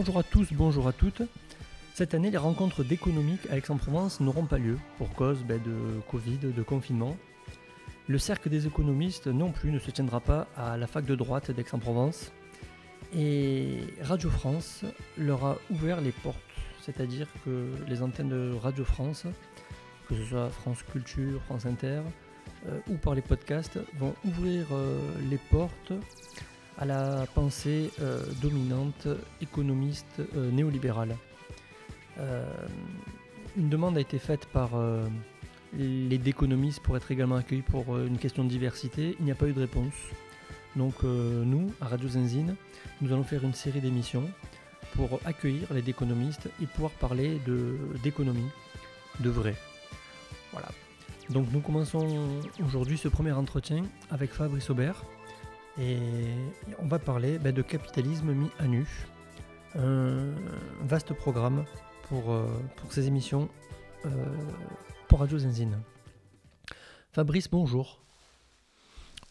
Bonjour à tous, bonjour à toutes. Cette année, les rencontres d'économique à Aix-en-Provence n'auront pas lieu pour cause ben, de Covid, de confinement. Le cercle des économistes non plus ne se tiendra pas à la fac de droite d'Aix-en-Provence. Et Radio France leur a ouvert les portes, c'est-à-dire que les antennes de Radio France, que ce soit France Culture, France Inter euh, ou par les podcasts, vont ouvrir euh, les portes à la pensée euh, dominante économiste néolibérale. une demande a été faite par les d'économistes pour être également accueillis pour une question de diversité. Il n'y a pas eu de réponse. Donc nous, à Radio Zenzine, nous allons faire une série d'émissions pour accueillir les économistes et pouvoir parler d'économie, de vrai. Voilà. Donc nous commençons aujourd'hui ce premier entretien avec Fabrice Aubert et on va parler ben, de capitalisme mis à nu. Un vaste programme pour, euh, pour ces émissions euh, pour Radio Zenzine. Fabrice, bonjour.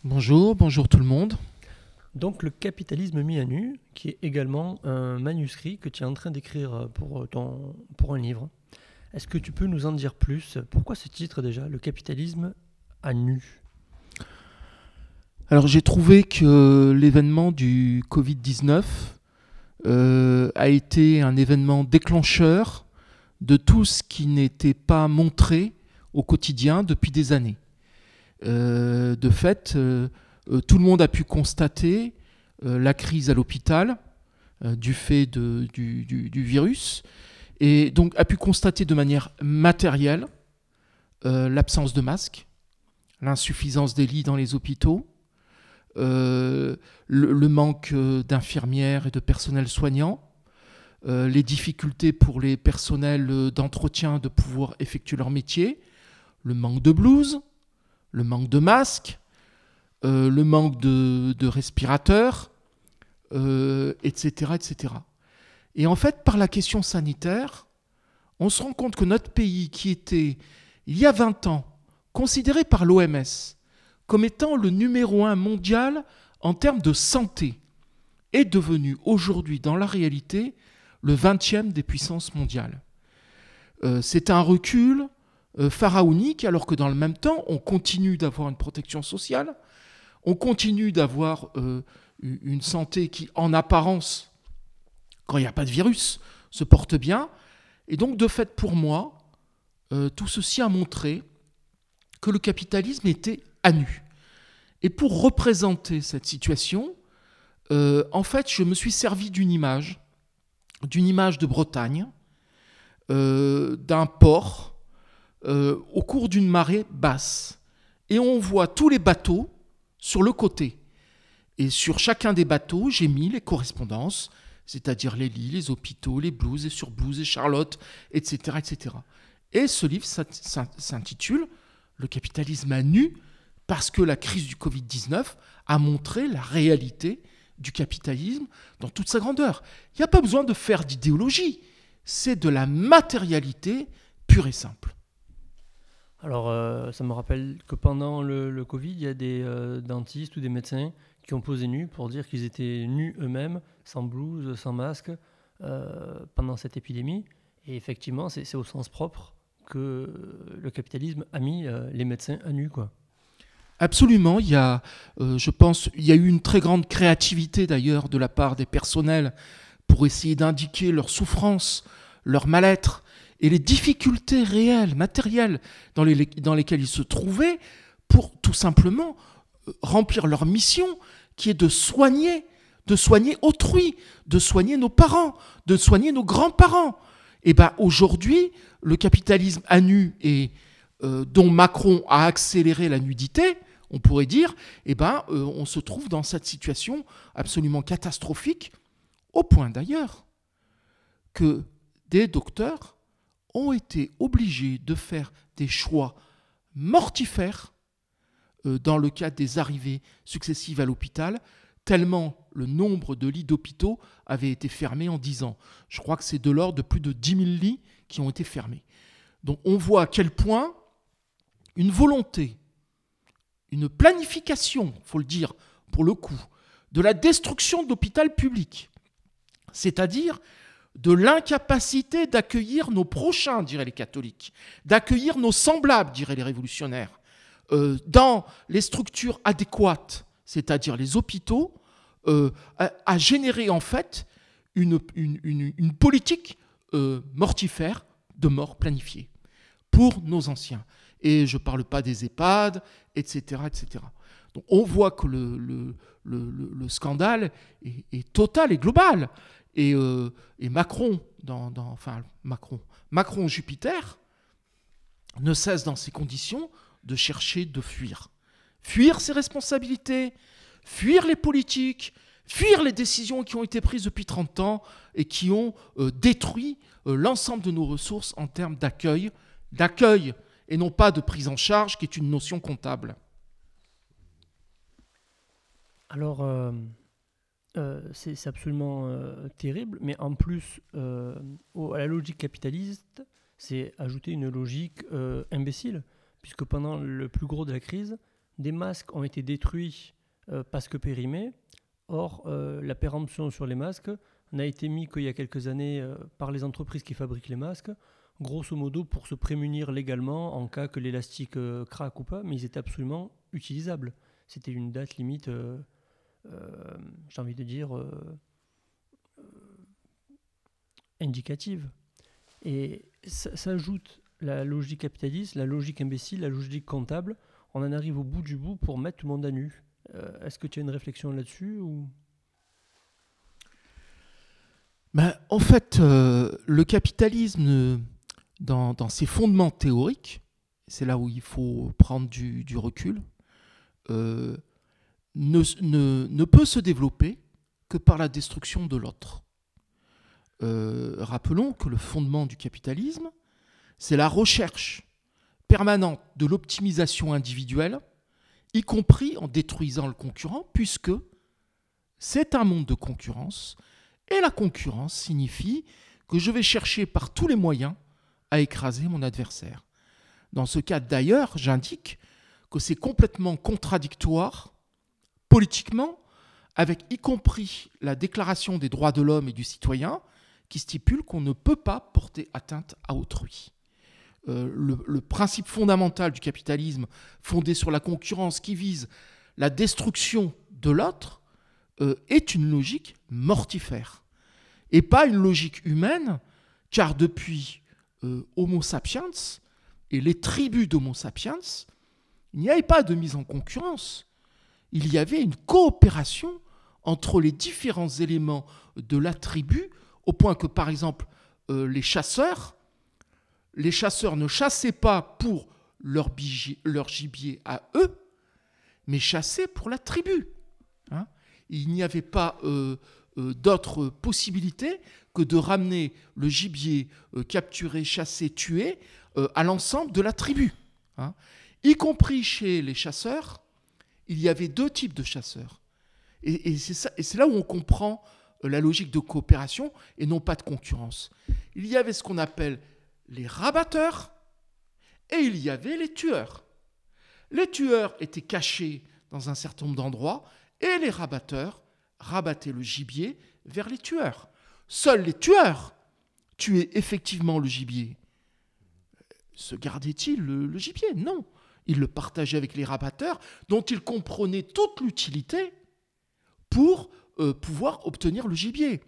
Bonjour, bonjour tout le monde. Donc le capitalisme mis à nu, qui est également un manuscrit que tu es en train d'écrire pour, ton, pour un livre. Est-ce que tu peux nous en dire plus? Pourquoi ce titre déjà, le capitalisme à nu? Alors j'ai trouvé que l'événement du Covid-19 euh, a été un événement déclencheur de tout ce qui n'était pas montré au quotidien depuis des années. Euh, de fait, euh, tout le monde a pu constater la crise à l'hôpital du fait du, virus et donc a pu constater de manière matérielle l'absence de masques, l'insuffisance des lits dans les hôpitaux, euh, le, manque euh, d'infirmières et de personnel soignant, les difficultés pour les personnels d'entretien de pouvoir effectuer leur métier, le manque de blouses, le manque de masques, le manque de, de respirateurs, etc., etc. Et en fait, par la question sanitaire, on se rend compte que notre pays, qui était, il y a 20 ans, considéré par l'OMS comme étant le numéro un mondial en termes de santé, est devenu aujourd'hui, dans la réalité, le 20e des puissances mondiales. Euh, c'est un recul euh, pharaonique, alors que dans le même temps, on continue d'avoir une protection sociale, on continue d'avoir euh, une santé qui, en apparence, quand il n'y a pas de virus, se porte bien. Et donc, de fait, pour moi, tout ceci a montré que le capitalisme était à nu. Et pour représenter cette situation, euh, en fait, je me suis servi d'une image, d'une image de Bretagne, euh, d'un port au cours d'une marée basse. Et on voit tous les bateaux sur le côté. Et sur chacun des bateaux, j'ai mis les correspondances c'est-à-dire les lits, les hôpitaux, les blues et sur blues et Charlotte, etc., etc. Et ce livre s'intitule Le capitalisme à nu parce que la crise du Covid-19 a montré la réalité du capitalisme dans toute sa grandeur. Il n'y a pas besoin de faire d'idéologie, c'est de la matérialité pure et simple. Alors, euh, ça me rappelle que pendant le, Covid, il y a des euh, dentistes ou des médecins qui ont posé nus pour dire qu'ils étaient nus eux-mêmes, sans blouse, sans masque, euh, pendant cette épidémie. Et effectivement, c'est au sens propre que le capitalisme a mis les médecins à nu. Quoi. Absolument, il y a, euh, je pense, il y a eu une très grande créativité d'ailleurs de la part des personnels pour essayer d'indiquer leur souffrance, leur mal-être et les difficultés réelles, matérielles dans, les, dans lesquelles ils se trouvaient pour tout simplement remplir leur mission qui est de soigner, de soigner autrui, de soigner nos parents, de soigner nos grands-parents. Et eh bien aujourd'hui, le capitalisme à nu et euh, dont Macron a accéléré la nudité, on pourrait dire, eh ben, euh, on se trouve dans cette situation absolument catastrophique, au point d'ailleurs que des docteurs ont été obligés de faire des choix mortifères euh, dans le cadre des arrivées successives à l'hôpital, tellement le nombre de lits d'hôpitaux avait été fermé en 10 ans. Je crois que c'est de l'ordre de plus de 10 000 lits qui ont été fermés. Donc on voit à quel point une volonté, une planification, faut le dire pour le coup, de la destruction de l'hôpital public, c'est-à-dire de l'incapacité d'accueillir nos prochains, diraient les catholiques, d'accueillir nos semblables, diraient les révolutionnaires, euh, dans les structures adéquates, c'est-à-dire les hôpitaux, euh, a, généré en fait une, une, politique euh, mortifère de mort planifiée pour nos anciens. Et je ne parle pas des EHPAD, etc. etc. Donc on voit que le, le, le, scandale est, total et global. Et, euh, et Macron, dans, dans, enfin Macron, Macron Jupiter, ne cesse dans ces conditions de chercher de fuir. Fuir ses responsabilités, fuir les politiques, fuir les décisions qui ont été prises depuis 30 ans et qui ont euh, détruit euh, l'ensemble de nos ressources en termes d'accueil, d'accueil et non pas de prise en charge qui est une notion comptable. Alors, euh, c'est absolument terrible, mais en plus, à la logique capitaliste, c'est ajouter une logique imbécile, puisque pendant le plus gros de la crise, des masques ont été détruits euh, parce que périmés. Or, euh, la péremption sur les masques n'a été mise qu'il y a quelques années euh, par les entreprises qui fabriquent les masques, grosso modo pour se prémunir légalement en cas que l'élastique craque ou pas, mais ils étaient absolument utilisables. C'était une date limite, j'ai envie de dire, indicative. Et ça, ça ajoute la logique capitaliste, la logique imbécile, la logique comptable. On en arrive au bout du bout pour mettre tout le monde à nu. Euh, est-ce que tu as une réflexion là-dessus ou... Ben, en fait, euh, le capitalisme, dans, ses fondements théoriques, c'est là où il faut prendre du, recul, euh, ne, ne, peut se développer que par la destruction de l'autre. rappelons que le fondement du capitalisme, c'est la recherche permanente de l'optimisation individuelle y compris en détruisant le concurrent, puisque c'est un monde de concurrence, et la concurrence signifie que je vais chercher par tous les moyens à écraser mon adversaire. Dans ce cas d'ailleurs, j'indique que c'est complètement contradictoire politiquement avec y compris la Déclaration des droits de l'homme et du citoyen qui stipule qu'on ne peut pas porter atteinte à autrui. Euh, le, principe fondamental du capitalisme fondé sur la concurrence qui vise la destruction de l'autre euh, est une logique mortifère et pas une logique humaine, car depuis euh, Homo sapiens et les tribus d'Homo sapiens, il n'y avait pas de mise en concurrence. Il y avait une coopération entre les différents éléments de la tribu, au point que, par exemple, les chasseurs les chasseurs ne chassaient pas pour leur, gibier à eux, mais chassaient pour la tribu. Hein. Il n'y avait pas euh, euh, d'autre possibilité que de ramener le gibier euh, capturé, chassé, tué à l'ensemble de la tribu. Hein. Y compris chez les chasseurs, il y avait deux types de chasseurs. Et, et c'est là où on comprend la logique de coopération et non pas de concurrence. Il y avait ce qu'on appelle les rabatteurs et il y avait les tueurs. Les tueurs étaient cachés dans un certain nombre d'endroits et les rabatteurs rabattaient le gibier vers les tueurs. Seuls les tueurs tuaient effectivement le gibier. Se gardaient-ils le, gibier? Non. Ils le partageaient avec les rabatteurs dont ils comprenaient toute l'utilité pour euh, pouvoir obtenir le gibier.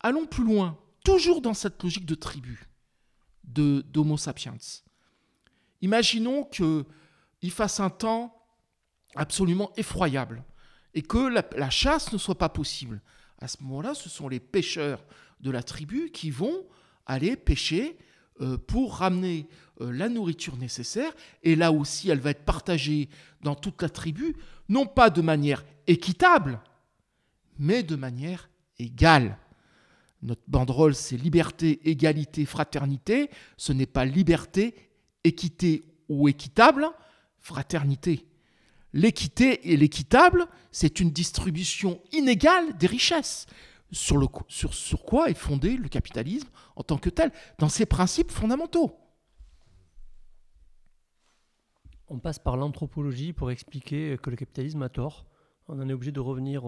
Allons plus loin, toujours dans cette logique de tribu d'Homo sapiens. Imaginons qu'il fasse un temps absolument effroyable et que la, chasse ne soit pas possible. À ce moment-là, ce sont les pêcheurs de la tribu qui vont aller pêcher euh, pour ramener euh, la nourriture nécessaire. Et là aussi, elle va être partagée dans toute la tribu, non pas de manière équitable, mais de manière égale. Notre banderole, c'est liberté, égalité, fraternité. Ce n'est pas liberté, équité ou équitable, fraternité. L'équité et l'équitable, c'est une distribution inégale des richesses. Sur, quoi est fondé le capitalisme en tant que tel, dans ses principes fondamentaux. On passe par l'anthropologie pour expliquer que le capitalisme a tort. On en est obligé de revenir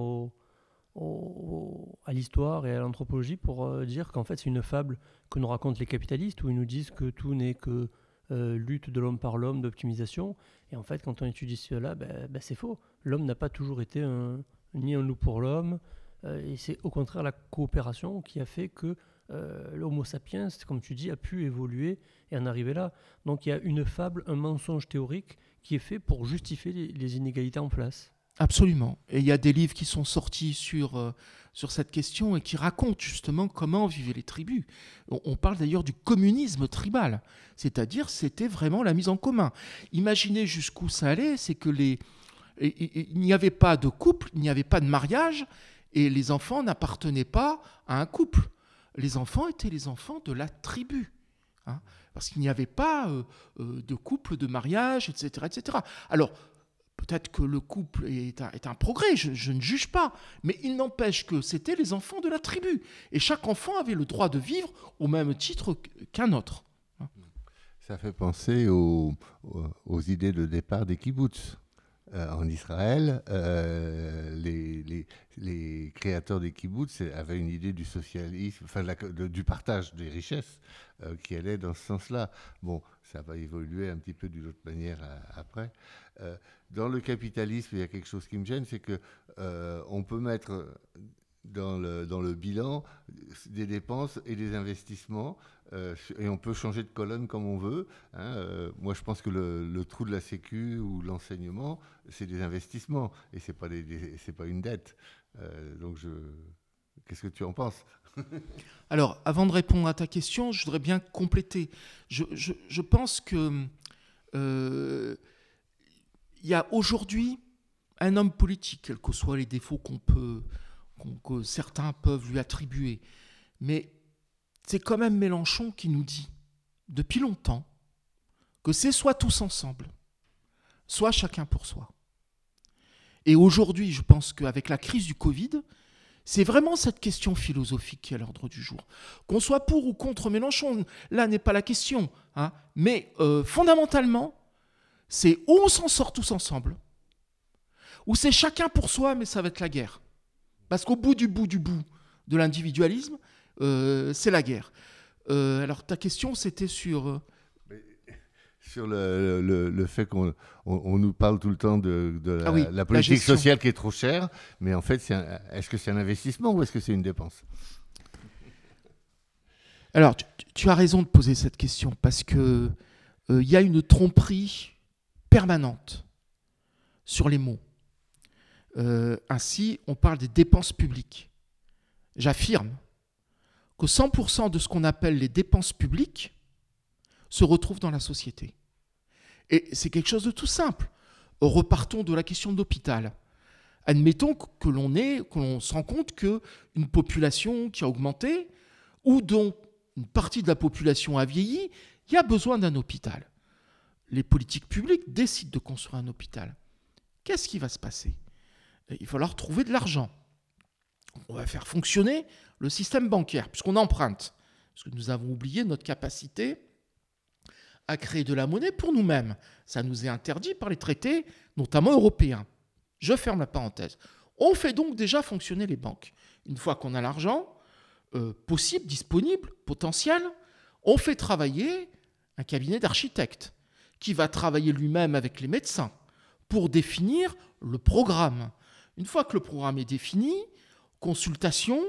à l'histoire et à l'anthropologie pour euh, dire qu'en fait c'est une fable que nous racontent les capitalistes où ils nous disent que tout n'est que euh, lutte de l'homme par l'homme, d'optimisation. Et en fait, quand on étudie cela, ben, ben, c'est faux. L'homme n'a pas toujours été ni un loup pour l'homme. et c'est au contraire la coopération qui a fait que l'Homo sapiens, comme tu dis, a pu évoluer et en arriver là. Donc il y a une fable, un mensonge théorique qui est fait pour justifier les inégalités en place. Absolument. Et il y a des livres qui sont sortis sur, euh, sur cette question et qui racontent justement comment vivaient les tribus. On, parle d'ailleurs du communisme tribal, c'est-à-dire c'était vraiment la mise en commun. Imaginez jusqu'où ça allait, c'est que les il n'y avait pas de couple, il n'y avait pas de mariage, et les enfants n'appartenaient pas à un couple. Les enfants étaient les enfants de la tribu. Hein, parce qu'il n'y avait pas euh, euh, de couple, de mariage, etc., etc. Alors, Peut-être que le couple est un, progrès, je, ne juge pas, mais il n'empêche que c'était les enfants de la tribu. Et chaque enfant avait le droit de vivre au même titre qu'un autre. Ça fait penser aux, idées de départ des kibbutz. Euh, en Israël, euh, les, créateurs des kibbutz avaient une idée du socialisme, enfin du partage des richesses euh, qui allait dans ce sens-là. Bon, ça va évoluer un petit peu d'une autre manière après. dans le capitalisme, il y a quelque chose qui me gêne, c'est que on peut mettre dans le, dans le bilan des dépenses et des investissements euh, et on peut changer de colonne comme on veut. Hein, euh, moi, je pense que le, trou de la Sécu ou l'enseignement, c'est des investissements et c'est pas c'est pas une dette. Euh, donc, je, qu'est-ce que tu en penses? Alors, avant de répondre à ta question, je voudrais bien compléter. Je, je, je pense que il y a aujourd'hui un homme politique, quels que soient les défauts qu'on peut, que certains peuvent lui attribuer, mais c'est quand même Mélenchon qui nous dit, depuis longtemps, que c'est soit tous ensemble, soit chacun pour soi. Et aujourd'hui, je pense qu'avec la crise du Covid, c'est vraiment cette question philosophique qui est à l'ordre du jour. Qu'on soit pour ou contre Mélenchon, là n'est pas la question. Hein. mais euh, fondamentalement, c'est où on s'en sort tous ensemble, ou c'est chacun pour soi, mais ça va être la guerre. Parce qu'au bout du bout du bout de l'individualisme, euh, c'est la guerre. Euh, alors ta question, c'était sur... Euh, sur le, fait qu'on nous parle tout le temps de, ah la, politique sociale qui est trop chère, mais en fait, est-ce que c'est un investissement ou est-ce que c'est une dépense? Alors, tu, as raison de poser cette question, parce que il y a une tromperie permanente sur les mots. Ainsi, on parle des dépenses publiques. J'affirme que 100% de ce qu'on appelle les dépenses publiques se retrouvent dans la société. Et c'est quelque chose de tout simple. Repartons de la question de l'hôpital. Admettons que l'on est, que l'on se rend compte qu'une population qui a augmenté, ou dont une partie de la population a vieilli, il y a besoin d'un hôpital. Les politiques publiques décident de construire un hôpital. Qu'est-ce qui va se passer? Il va falloir trouver de l'argent. On va faire fonctionner le système bancaire, puisqu'on emprunte. Parce que nous avons oublié notre capacité à créer de la monnaie pour nous-mêmes. Ça nous est interdit par les traités, notamment européens. Je ferme la parenthèse. On fait donc déjà fonctionner les banques. Une fois qu'on a l'argent euh, possible, disponible, potentiel, on fait travailler un cabinet d'architectes qui va travailler lui-même avec les médecins pour définir le programme. Une fois que le programme est défini, consultation,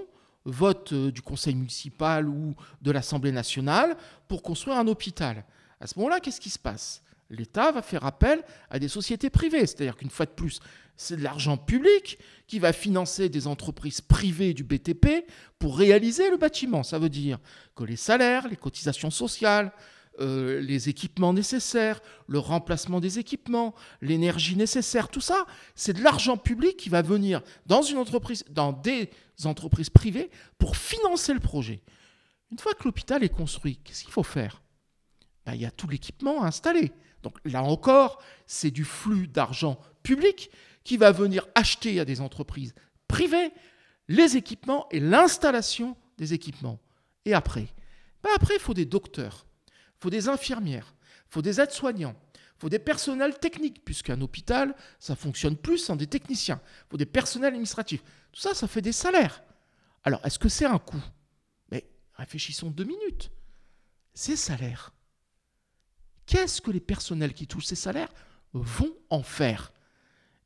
vote euh, du conseil municipal ou de l'Assemblée nationale pour construire un hôpital. À ce moment-là, qu'est-ce qui se passe? L'État va faire appel à des sociétés privées, c'est-à-dire qu'une fois de plus, c'est de l'argent public qui va financer des entreprises privées du BTP pour réaliser le bâtiment. Ça veut dire que les salaires, les cotisations sociales, euh, les équipements nécessaires, le remplacement des équipements, l'énergie nécessaire, tout ça, c'est de l'argent public qui va venir dans une entreprise, dans des entreprises privées pour financer le projet. Une fois que l'hôpital est construit, qu'est-ce qu'il faut faire? Ben, Il y a tout l'équipement à installer. Donc là encore, c'est du flux d'argent public qui va venir acheter à des entreprises privées les équipements et l'installation des équipements. Et après? Ben Après, il faut des docteurs faut des infirmières, faut des aides-soignants, faut des personnels techniques, puisqu'un hôpital, ça fonctionne plus sans des techniciens. Faut des personnels administratifs. Tout ça, ça fait des salaires. Alors, est-ce que c'est un coût? Mais réfléchissons deux minutes. Ces salaires, qu'est-ce que les personnels qui touchent ces salaires vont en faire?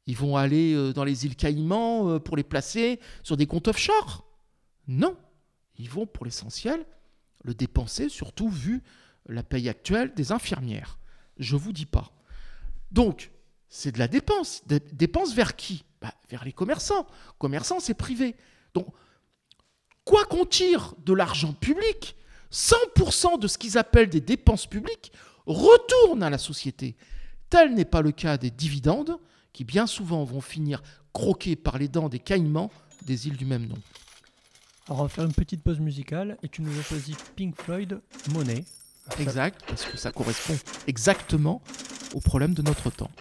Ils vont aller euh, dans les îles Caïmans euh, pour les placer sur des comptes offshore? Non. Ils vont, pour l'essentiel, le dépenser, surtout vu la paye actuelle des infirmières. Je vous dis pas. Donc, c'est de la dépense. Dépense vers qui? Bah, Vers les commerçants. Commerçants, c'est privé. Donc, quoi qu'on tire de l'argent public, 100% de ce qu'ils appellent des dépenses publiques retourne à la société. Tel n'est pas le cas des dividendes, qui bien souvent vont finir croqués par les dents des caïmans des îles du même nom. Alors on va faire une petite pause musicale et tu nous as choisi Pink Floyd, Money. Exact, parce que ça correspond exactement au problème de notre temps.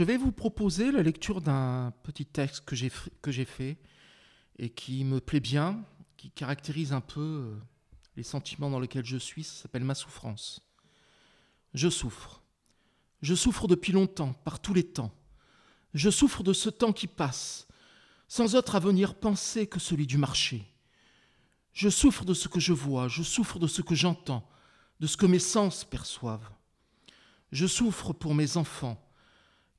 Je vais vous proposer la lecture d'un petit texte que j'ai fait et qui me plaît bien, qui caractérise un peu euh, les sentiments dans lesquels je suis. Ça s'appelle ma souffrance. Je souffre. Je souffre depuis longtemps, par tous les temps. Je souffre de ce temps qui passe, sans autre avenir pensé que celui du marché. Je souffre de ce que je vois, je souffre de ce que j'entends, de ce que mes sens perçoivent. Je souffre pour mes enfants,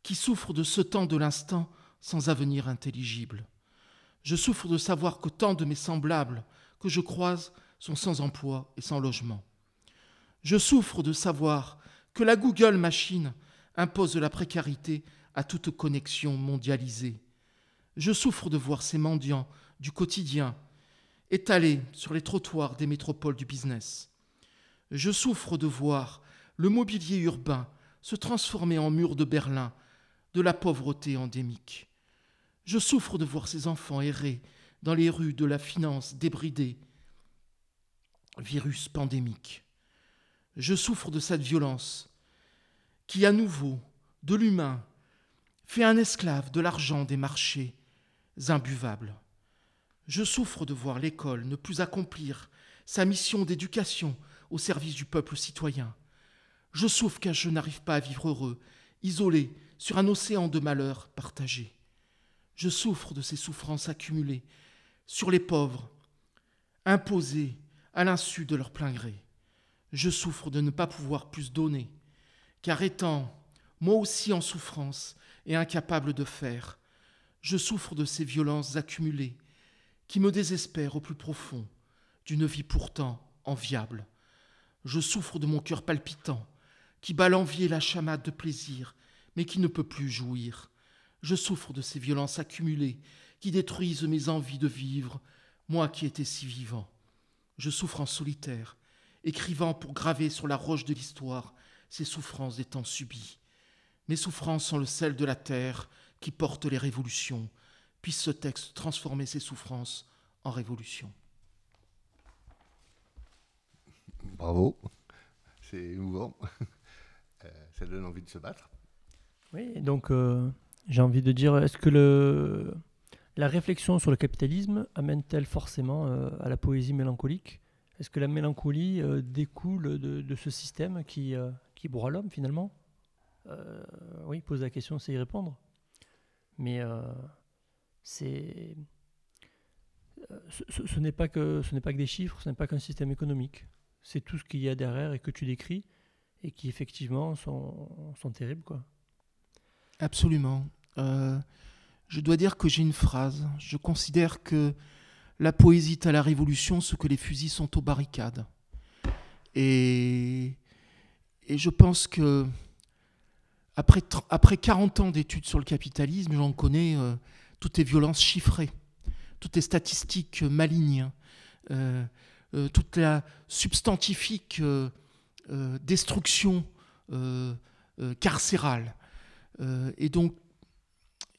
qui souffrent de ce temps de l'instant sans avenir intelligible. Je souffre de savoir que tant de mes semblables que je croise sont sans emploi et sans logement. Je souffre de savoir que la Google machine impose la précarité à toute connexion mondialisée. Je souffre de voir ces mendiants du quotidien étalés sur les trottoirs des métropoles du business. Je souffre de voir le mobilier urbain se transformer en mur de Berlin de la pauvreté endémique. Je souffre de voir ces enfants errer dans les rues de la finance débridée, virus pandémique. Je souffre de cette violence qui, à nouveau, de l'humain, fait un esclave de l'argent des marchés imbuvables. Je souffre de voir l'école ne plus accomplir sa mission d'éducation au service du peuple citoyen. Je souffre car je n'arrive pas à vivre heureux, isolé sur un océan de malheurs partagés. Je souffre de ces souffrances accumulées sur les pauvres, imposées à l'insu de leur plein gré. Je souffre de ne pas pouvoir plus donner, car étant moi aussi en souffrance et incapable de faire, je souffre de ces violences accumulées qui me désespèrent au plus profond d'une vie pourtant enviable. Je souffre de mon cœur palpitant qui bat l'envie et la chamade de plaisir, mais qui ne peut plus jouir. Je souffre de ces violences accumulées qui détruisent mes envies de vivre, moi qui étais si vivant. Je souffre en solitaire, écrivant pour graver sur la roche de l'histoire ces souffrances des temps subis. Mes souffrances sont le sel de la terre qui porte les révolutions. Puisse ce texte transformer ces souffrances en révolution. Bravo, c'est émouvant. Euh, ça donne envie de se battre. Oui, donc euh, j'ai envie de dire, est-ce que la réflexion sur le capitalisme amène-t-elle forcément euh, à la poésie mélancolique? Est-ce que la mélancolie découle de, ce système qui, broie l'homme finalement? Euh, oui, pose la question, c'est y répondre. Mais euh, c'est euh, ce, n'est pas que ce pas que des chiffres, ce n'est pas qu'un système économique. C'est tout ce qu'il y a derrière et que tu décris et qui effectivement sont, sont terribles quoi. Absolument. je dois dire que j'ai une phrase. Je considère que la poésie est à la révolution ce que les fusils sont aux barricades. Et, je pense que après, après 40 ans d'études sur le capitalisme, j'en connais euh, toutes les violences chiffrées, toutes les statistiques malignes, euh, euh, toute la substantifique destruction carcérale. Et donc,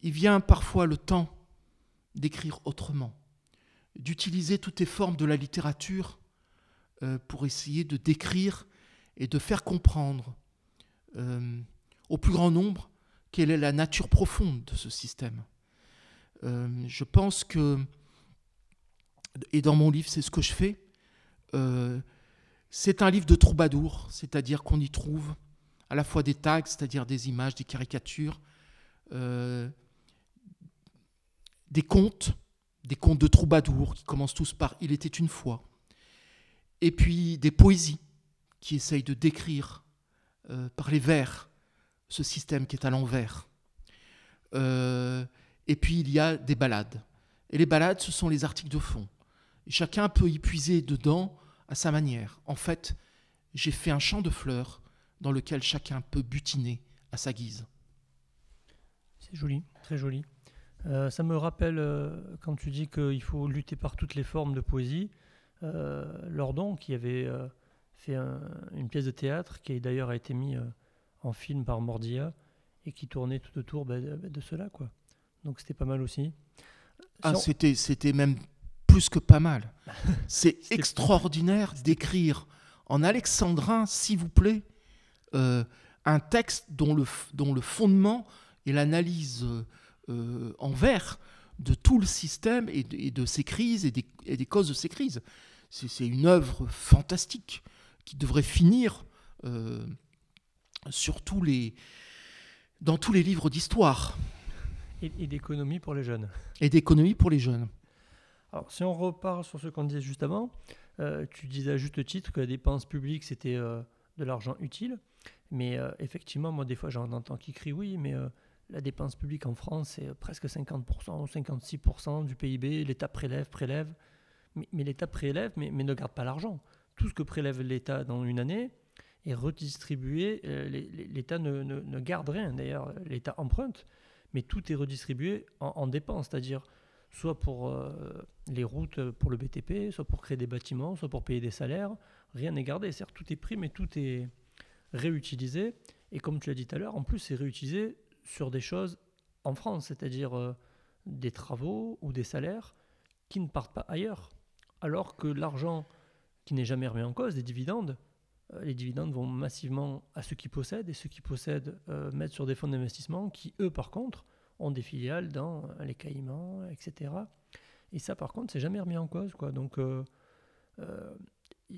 il vient parfois le temps d'écrire autrement, d'utiliser toutes les formes de la littérature pour essayer de décrire et de faire comprendre au plus grand nombre quelle est la nature profonde de ce système. Euh, je pense que, et dans mon livre c'est ce que je fais, euh, c'est un livre de troubadour, c'est-à-dire qu'on y trouve à la fois des tags, c'est-à-dire des images, des caricatures, euh, des contes, des contes de troubadour qui commencent tous par Il était une fois, et puis des poésies qui essayent de décrire par les vers ce système qui est à l'envers. Euh, et puis il y a des balades. Et les balades, ce sont les articles de fond. Chacun peut y puiser dedans à sa manière. En fait, j'ai fait un champ de fleurs dans lequel chacun peut butiner à sa guise. C'est joli, très joli. Euh, ça me rappelle euh, quand tu dis qu'il faut lutter par toutes les formes de poésie. Lordon, qui avait fait une pièce de théâtre, qui d'ailleurs a été mise en film par Mordia et qui tournait tout autour bah, de, cela. Quoi. Donc c'était pas mal aussi. Ah, c'était même plus que pas mal. C'est extraordinaire d'écrire en alexandrin, s'il vous plaît, euh, un texte dont le, dont le fondement et l'analyse euh, en vert de tout le système et de, ses crises et des, causes de ces crises. C'est une œuvre fantastique qui devrait finir euh, sur les, dans tous les livres d'histoire. Et, d'économie pour les jeunes. Et d'économie pour les jeunes. Alors, si on repart sur ce qu'on disait juste avant, euh, tu disais à juste titre que la dépense publique, c'était euh, de l'argent utile. Mais effectivement, moi, des fois, j'en entends qui crient oui, mais la dépense publique en France, c'est presque 50% ou 56% du PIB. L'État prélève, prélève. Mais, l'État prélève, mais, ne garde pas l'argent. Tout ce que prélève l'État dans une année est redistribué. Euh, L'État ne, garde rien. D'ailleurs, l'État emprunte, mais tout est redistribué en, dépenses, c'est-à-dire soit pour euh, les routes pour le BTP, soit pour créer des bâtiments, soit pour payer des salaires. Rien n'est gardé. Certes, tout est pris, mais tout est réutilisé. Et comme tu l'as dit tout à l'heure, en plus, c'est réutilisé sur des choses en France, c'est-à-dire euh, des travaux ou des salaires qui ne partent pas ailleurs. Alors que l'argent qui n'est jamais remis en cause, des dividendes, euh, les dividendes vont massivement à ceux qui possèdent et ceux qui possèdent euh, mettent sur des fonds d'investissement qui, eux, par contre, ont des filiales dans les Caïmans, etc. Et ça, par contre, c'est jamais remis en cause. Quoi. Donc,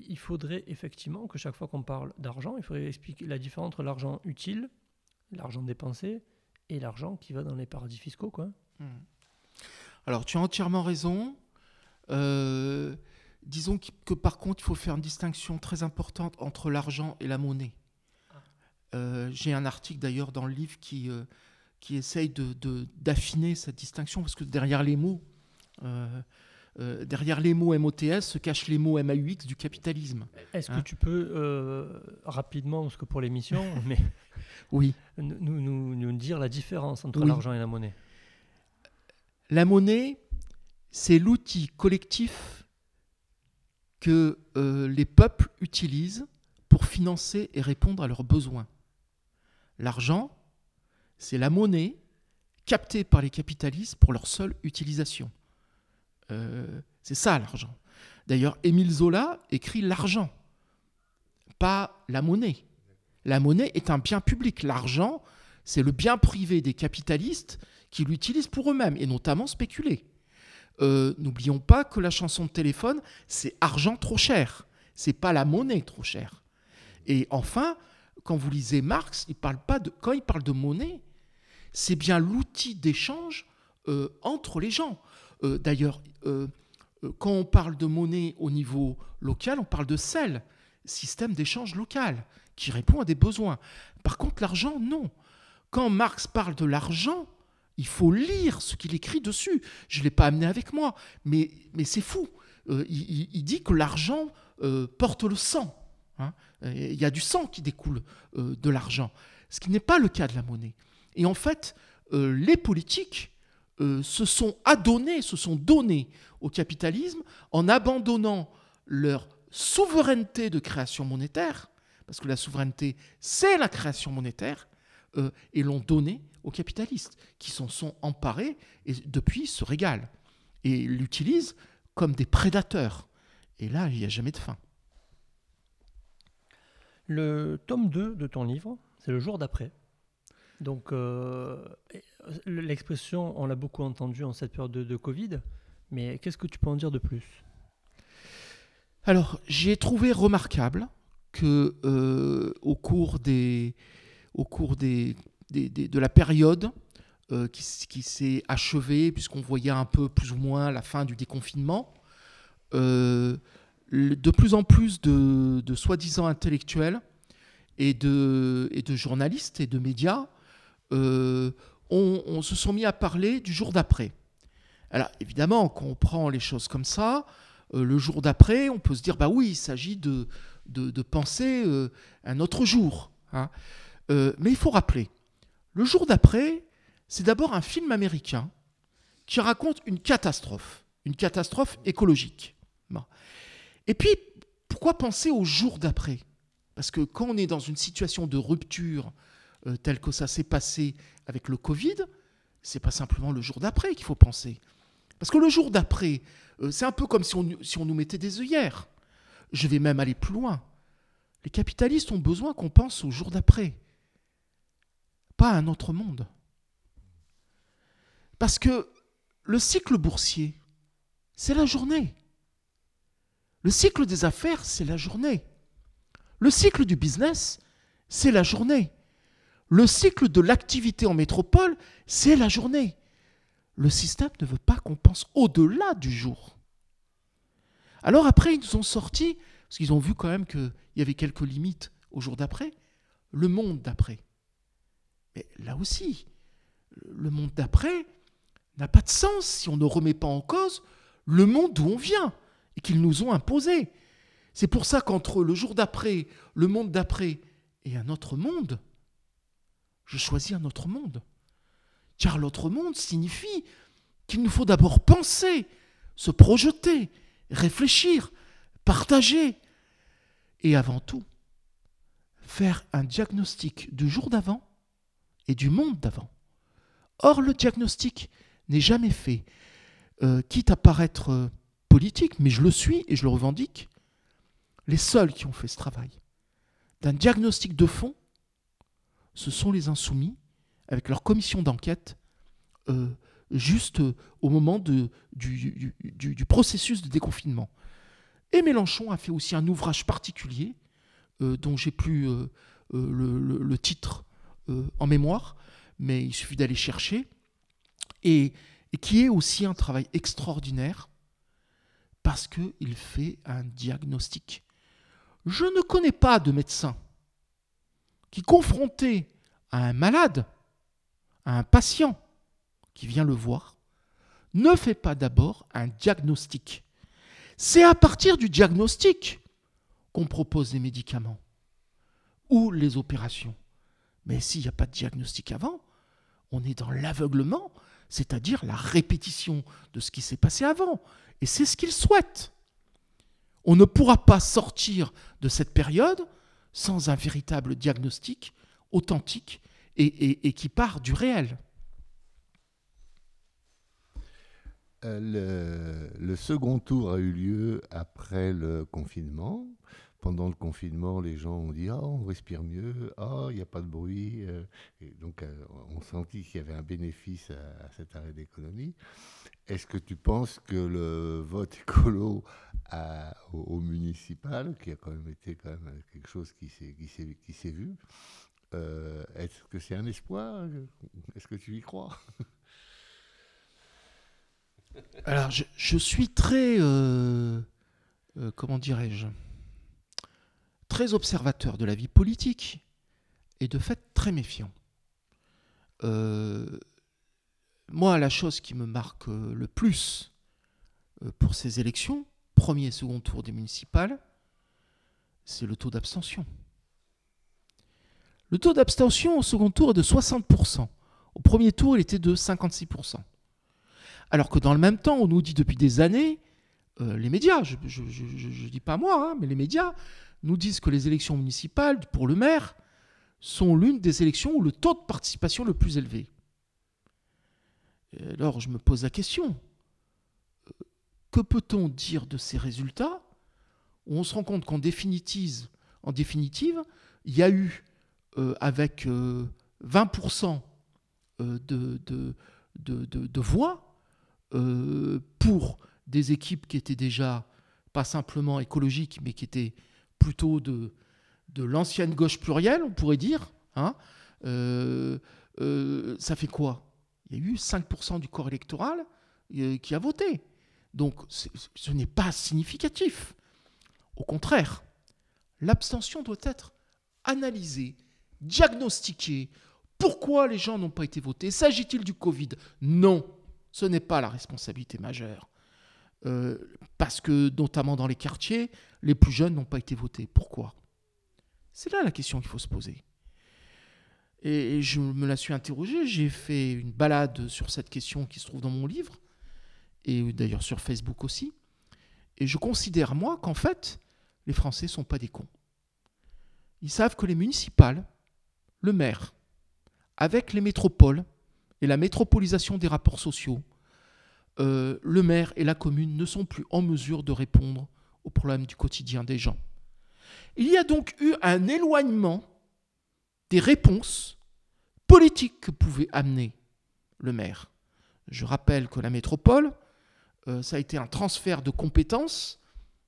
il faudrait effectivement que chaque fois qu'on parle d'argent, il faudrait expliquer la différence entre l'argent utile, l'argent dépensé, et l'argent qui va dans les paradis fiscaux. Quoi. Hmm. Alors, tu as entièrement raison. Euh, disons que, par contre, il faut faire une distinction très importante entre l'argent et la monnaie. Ah. Euh, j'ai un article d'ailleurs dans le livre qui, euh, qui essaye d'affiner de, cette distinction, parce que derrière les mots, derrière les mots MOTS se cachent les mots MAUX du capitalisme. Est-ce que hein tu peux, rapidement, parce que pour l'émission, mais oui. Nous, nous, nous, dire la différence entre l'argent et la monnaie? La monnaie, c'est l'outil collectif que euh, les peuples utilisent pour financer et répondre à leurs besoins. L'argent, c'est la monnaie captée par les capitalistes pour leur seule utilisation. Euh, c'est ça l'argent. D'ailleurs, Émile Zola écrit l'argent, pas la monnaie. La monnaie est un bien public. L'argent, c'est le bien privé des capitalistes qui l'utilisent pour eux-mêmes, et notamment spéculer. Euh, n'oublions pas que la chanson de téléphone, c'est argent trop cher. C'est pas la monnaie trop chère. Et enfin, quand vous lisez Marx, il parle pas de, quand il parle de monnaie, c'est bien l'outil d'échange euh, entre les gens. Euh, d'ailleurs, quand on parle de monnaie au niveau local, on parle de sel, système d'échange local qui répond à des besoins. Par contre, l'argent, non. Quand Marx parle de l'argent, il faut lire ce qu'il écrit dessus. Je ne l'ai pas amené avec moi, mais, c'est fou. Euh, il, dit que l'argent euh, porte le sang. Hein. Il y a du sang qui découle euh, de l'argent, ce qui n'est pas le cas de la monnaie. Et en fait, les politiques se sont adonnés, se sont donnés au capitalisme en abandonnant leur souveraineté de création monétaire parce que la souveraineté, c'est la création monétaire, euh, et l'ont donné aux capitalistes, qui s'en sont emparés et depuis se régalent, et l'utilisent comme des prédateurs. Et là, il n'y a jamais de fin. Le tome 2 de ton livre, c'est le jour d'après. Donc, euh, l'expression, on l'a beaucoup entendue en cette période de, Covid, mais qu'est-ce que tu peux en dire de plus? Alors, j'ai trouvé remarquable que euh, au cours de la période euh, qui, s'est achevée puisqu'on voyait un peu plus ou moins la fin du déconfinement euh, de plus en plus de, soi-disant intellectuels et de, et de journalistes et de médias on, se sont mis à parler du jour d'après. Alors évidemment, quand on prend les choses comme ça, le jour d'après, on peut se dire, bah oui, il s'agit de, de, penser euh, un autre jour. Hein. Euh, mais il faut rappeler, le jour d'après, c'est d'abord un film américain qui raconte une catastrophe, une catastrophe écologique. Et puis, pourquoi penser au jour d'après? Parce que quand on est dans une situation de rupture euh, telle que ça s'est passé avec le Covid, c'est pas simplement le jour d'après qu'il faut penser. Parce que le jour d'après, c'est un peu comme si on, si on nous mettait des œillères. Je vais même aller plus loin. Les capitalistes ont besoin qu'on pense au jour d'après, pas à un autre monde. Parce que le cycle boursier, c'est la journée. Le cycle des affaires, c'est la journée. Le cycle du business, c'est la journée. Le cycle de l'activité en métropole, c'est la journée. Le système ne veut pas qu'on pense au-delà du jour. Alors après, ils nous ont sorti, parce qu'ils ont vu quand même qu'il y avait quelques limites au jour d'après, le monde d'après. Mais là aussi, le monde d'après n'a pas de sens si on ne remet pas en cause le monde d'où on vient et qu'ils nous ont imposé. C'est pour ça qu'entre le jour d'après, le monde d'après et un autre monde, je choisis un autre monde. Car l'autre monde signifie qu'il nous faut d'abord penser, se projeter, réfléchir, partager, et avant tout, faire un diagnostic du jour d'avant et du monde d'avant. Or, le diagnostic n'est jamais fait, euh, quitte à paraître euh, politique, mais je le suis et je le revendique. Les seuls qui ont fait ce travail d'un diagnostic de fond, ce sont les insoumis, avec leur commission d'enquête, euh, juste au moment du, processus de déconfinement. Et Mélenchon a fait aussi un ouvrage particulier, dont j'ai plus le, le, titre en mémoire, mais il suffit d'aller chercher, et, qui est aussi un travail extraordinaire parce qu'il fait un diagnostic. Je ne connais pas de médecin qui, confronté à un malade, à un patient qui vient le voir, ne fait pas d'abord un diagnostic. C'est à partir du diagnostic qu'on propose les médicaments ou les opérations. Mais s'il n'y a pas de diagnostic avant, on est dans l'aveuglement, c'est-à-dire la répétition de ce qui s'est passé avant. Et c'est ce qu'il souhaite. On ne pourra pas sortir de cette période sans un véritable diagnostic authentique et, qui part du réel. Euh, le, second tour a eu lieu après le confinement pendant le confinement, les gens ont dit Ah, on respire mieux, ah, il n'y a pas de bruit. Euh. Donc, euh, on sentit qu'il y avait un bénéfice à, cet arrêt d'économie. Est-ce que tu penses que le vote écolo au, municipal, qui a quand même été quand même quelque chose qui s'est, vu, euh, est-ce que c'est un espoir? Est-ce que tu y crois? Alors, je, je, suis très. comment dirais-je très observateur de la vie politique et de fait très méfiant. Euh, moi, la chose qui me marque euh, le plus euh, pour ces élections, premier et second tour des municipales, c'est le taux d'abstention. Le taux d'abstention au second tour est de 60%. Au premier tour, il était de 56%. Alors que dans le même temps, on nous dit depuis des années, les médias, je ne dis pas moi, hein, mais les médias nous disent que les élections municipales pour le maire sont l'une des élections où le taux de participation le plus élevé. alors je me pose la question, euh, que peut-on dire de ces résultats? On se rend compte qu'en définitive, en définitive, il y a eu euh, avec 20% euh, de, de, voix pour des équipes qui étaient déjà pas simplement écologiques, mais qui étaient plutôt de, l'ancienne gauche plurielle, on pourrait dire. Hein. Euh, euh, ça fait quoi? Il y a eu 5% du corps électoral euh, qui a voté. Donc ce n'est pas significatif. Au contraire, l'abstention doit être analysée, diagnostiquée. Pourquoi les gens n'ont pas été votés? S'agit-il du Covid? Non, ce n'est pas la responsabilité majeure. Euh, parce que notamment dans les quartiers, les plus jeunes n'ont pas été votés. Pourquoi? C'est là la question qu'il faut se poser. Et, je me la suis interrogé, j'ai fait une balade sur cette question qui se trouve dans mon livre, et d'ailleurs sur Facebook aussi. Et je considère, moi, qu'en fait, les Français ne sont pas des cons. Ils savent que les municipales, le maire, avec les métropoles et la métropolisation des rapports sociaux, euh, le maire et la commune ne sont plus en mesure de répondre aux problèmes du quotidien des gens. Il y a donc eu un éloignement des réponses politiques que pouvait amener le maire. Je rappelle que la métropole, euh, ça a été un transfert de compétences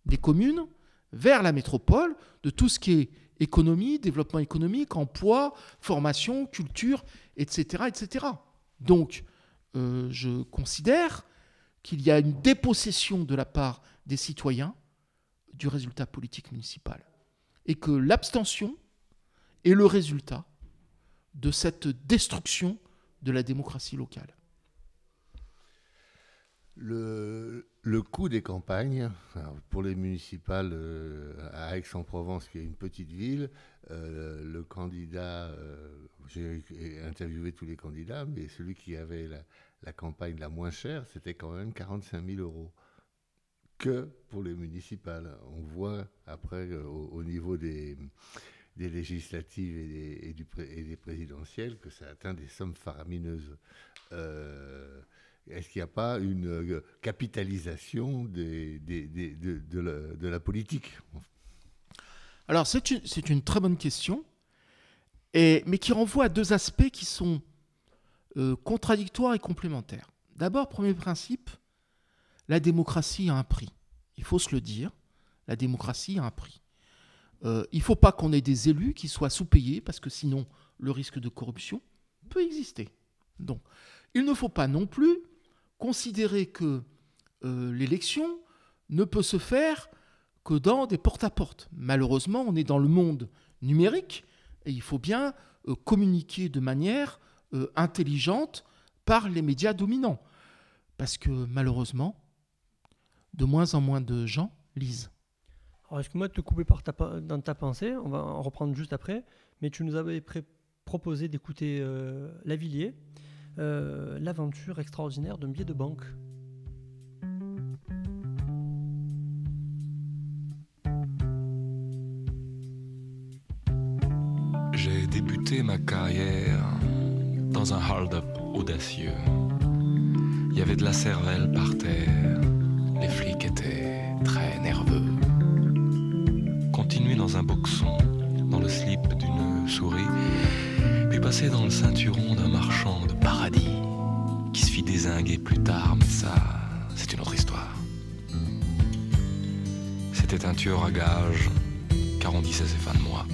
des communes vers la métropole de tout ce qui est économie, développement économique, emploi, formation, culture, etc. Donc, euh, je considère qu'il y a une dépossession de la part des citoyens du résultat politique municipal. Et que l'abstention est le résultat de cette destruction de la démocratie locale. Le, coût des campagnes, pour les municipales euh, à Aix-en-Provence, qui est une petite ville, euh, le candidat, euh, j'ai interviewé tous les candidats, mais celui qui avait la, campagne la moins chère, c'était quand même 45 000 euros. Que pour les municipales. On voit après au, niveau des, législatives et des, présidentielles que ça atteint des sommes faramineuses. Est-ce qu'il n'y a pas une euh, capitalisation de, la, politique? Alors, c'est une, très bonne question, mais qui renvoie à deux aspects qui sont euh, contradictoires et complémentaires. D'abord, premier principe, la démocratie a un prix. Il faut se le dire, la démocratie a un prix. Euh, il ne faut pas qu'on ait des élus qui soient sous-payés, parce que sinon, le risque de corruption peut exister. Donc, il ne faut pas non plus considérer que euh, l'élection ne peut se faire que dans des porte-à-porte. Malheureusement, on est dans le monde numérique et il faut bien euh, communiquer de manière euh, intelligente par les médias dominants. Parce que malheureusement, de moins en moins de gens lisent. Alors, excuse-moi de te couper par dans ta pensée, on va en reprendre juste après, mais tu nous avais proposé d'écouter Lavillier. Euh, l'aventure extraordinaire d'un billet de banque. J'ai débuté ma carrière dans un hold-up audacieux. Il y avait de la cervelle par terre. Les flics étaient très nerveux. Continuer dans un boxon, dans le slip d'une souris, passer dans le ceinturon d'un marchand de paradis qui se fit désinguer plus tard, mais ça, c'est une autre histoire. C'était un tueur à gages, car on disait c'est fin de mois.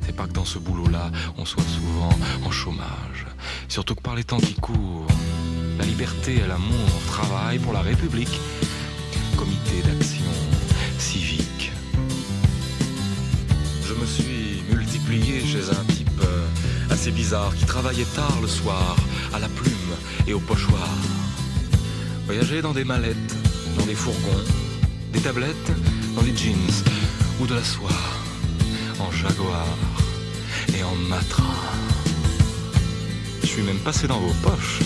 C'est pas que dans ce boulot-là, on soit souvent en chômage. Surtout que par les temps qui courent, la liberté et l'amour travaillent pour la République. Comité d'action qui travaillait tard le soir à la plume et au pochoir. Voyager dans des mallettes, dans des fourgons, des tablettes, dans des jeans ou de la soie, en jaguar et en matra. Je suis même passé dans vos poches,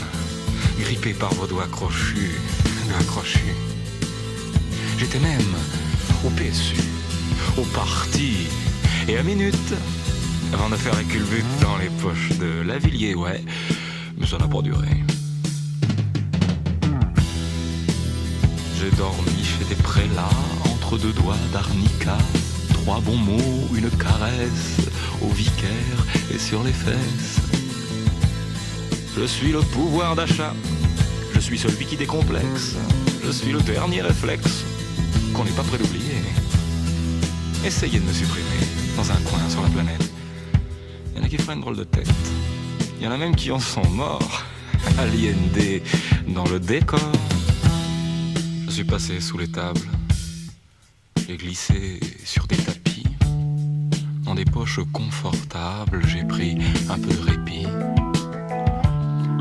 grippé par vos doigts crochus, accrochus. J'étais même au PSU, au parti, et à minute, avant de faire un culbut dans les poches de Lavillier, ouais, mais ça n'a pas duré. J'ai dormi chez des prélats, entre deux doigts d'arnica, trois bons mots, une caresse au vicaire et sur les fesses. Je suis le pouvoir d'achat, je suis celui qui décomplexe, je suis le dernier réflexe qu'on n'est pas prêt d'oublier. Essayez de me supprimer dans un coin sur la planète. De tête. Il y en a même qui en sont morts l'IND dans le décor. Je suis passé sous les tables. J'ai glissé sur des tapis. Dans des poches confortables, j'ai pris un peu de répit.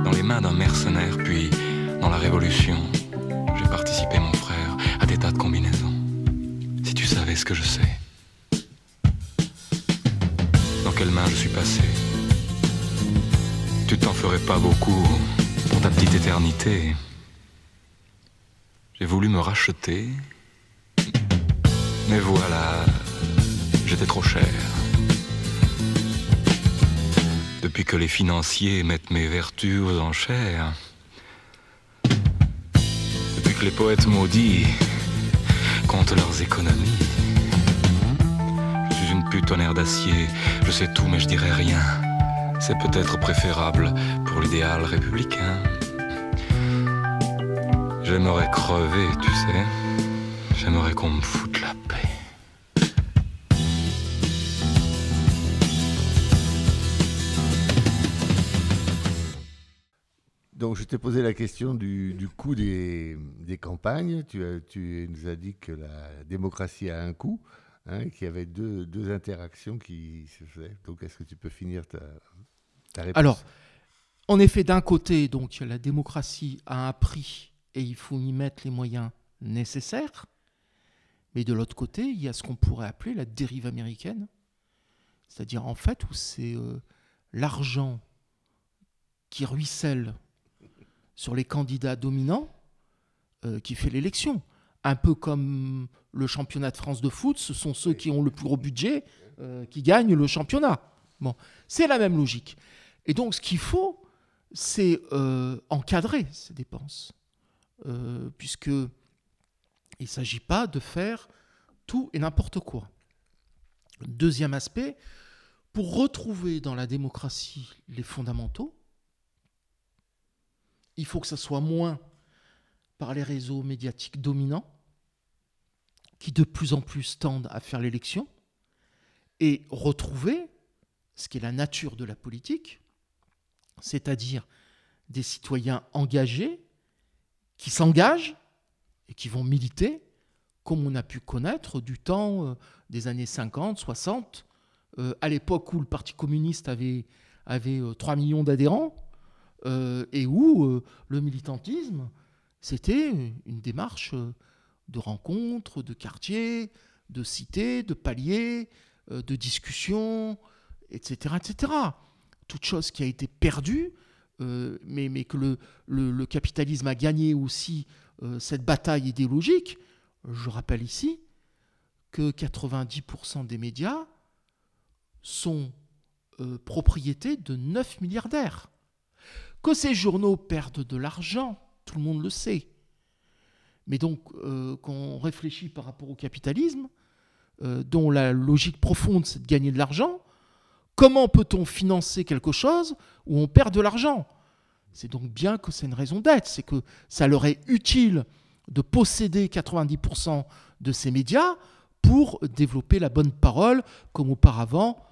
Dans les mains d'un mercenaire, puis dans la révolution, j'ai participé, mon frère, à des tas de combinaisons. Si tu savais ce que je sais quelle main je suis passé. Tu t'en ferais pas beaucoup pour ta petite éternité. J'ai voulu me racheter, mais voilà, j'étais trop cher. Depuis que les financiers mettent mes vertus aux enchères, depuis que les poètes maudits comptent leurs économies, tonnerre d'acier, je sais tout mais je dirai rien. C'est peut-être préférable pour l'idéal républicain. J'aimerais crever, tu sais. J'aimerais qu'on me foute la paix. Donc, je t'ai posé la question du, coût des, campagnes. Tu nous as dit que la démocratie a un coût, hein, y avait deux, interactions qui se faisaient. Donc, est-ce que tu peux finir ta, ta réponse? Alors, en effet, d'un côté, donc la démocratie a un prix et il faut y mettre les moyens nécessaires. Mais de l'autre côté, il y a ce qu'on pourrait appeler la dérive américaine, c'est-à-dire en fait où c'est euh, l'argent qui ruisselle sur les candidats dominants euh, qui fait l'élection. Un peu comme le championnat de France de foot, ce sont ceux qui ont le plus gros budget euh, qui gagnent le championnat. Bon, c'est la même logique. Et donc, ce qu'il faut, c'est euh, encadrer ces dépenses, Euh, puisque il ne s'agit pas de faire tout et n'importe quoi. Deuxième aspect, pour retrouver dans la démocratie les fondamentaux, il faut que ça soit moins par les réseaux médiatiques dominants, qui de plus en plus tendent à faire l'élection, et retrouver ce qui est la nature de la politique, c'est-à-dire des citoyens engagés qui s'engagent et qui vont militer, comme on a pu connaître du temps euh, des années 50, 60, euh, à l'époque où le Parti communiste avait, avait euh, 3 millions d'adhérents, euh, et où euh, le militantisme, c'était une démarche euh, de rencontre, de quartier, de cité, de palier, euh, de discussion, etc., etc. Toute chose qui a été perdue, euh, mais, que le, capitalisme a gagné aussi euh, cette bataille idéologique. Je rappelle ici que 90% des médias sont euh, propriété de 9 milliardaires. Que ces journaux perdent de l'argent, tout le monde le sait. Mais donc, euh, quand on réfléchit par rapport au capitalisme, euh, dont la logique profonde c'est de gagner de l'argent, comment peut-on financer quelque chose où on perd de l'argent? C'est donc bien que c'est une raison d'être, c'est que ça leur est utile de posséder 90% de ces médias pour développer la bonne parole, comme auparavant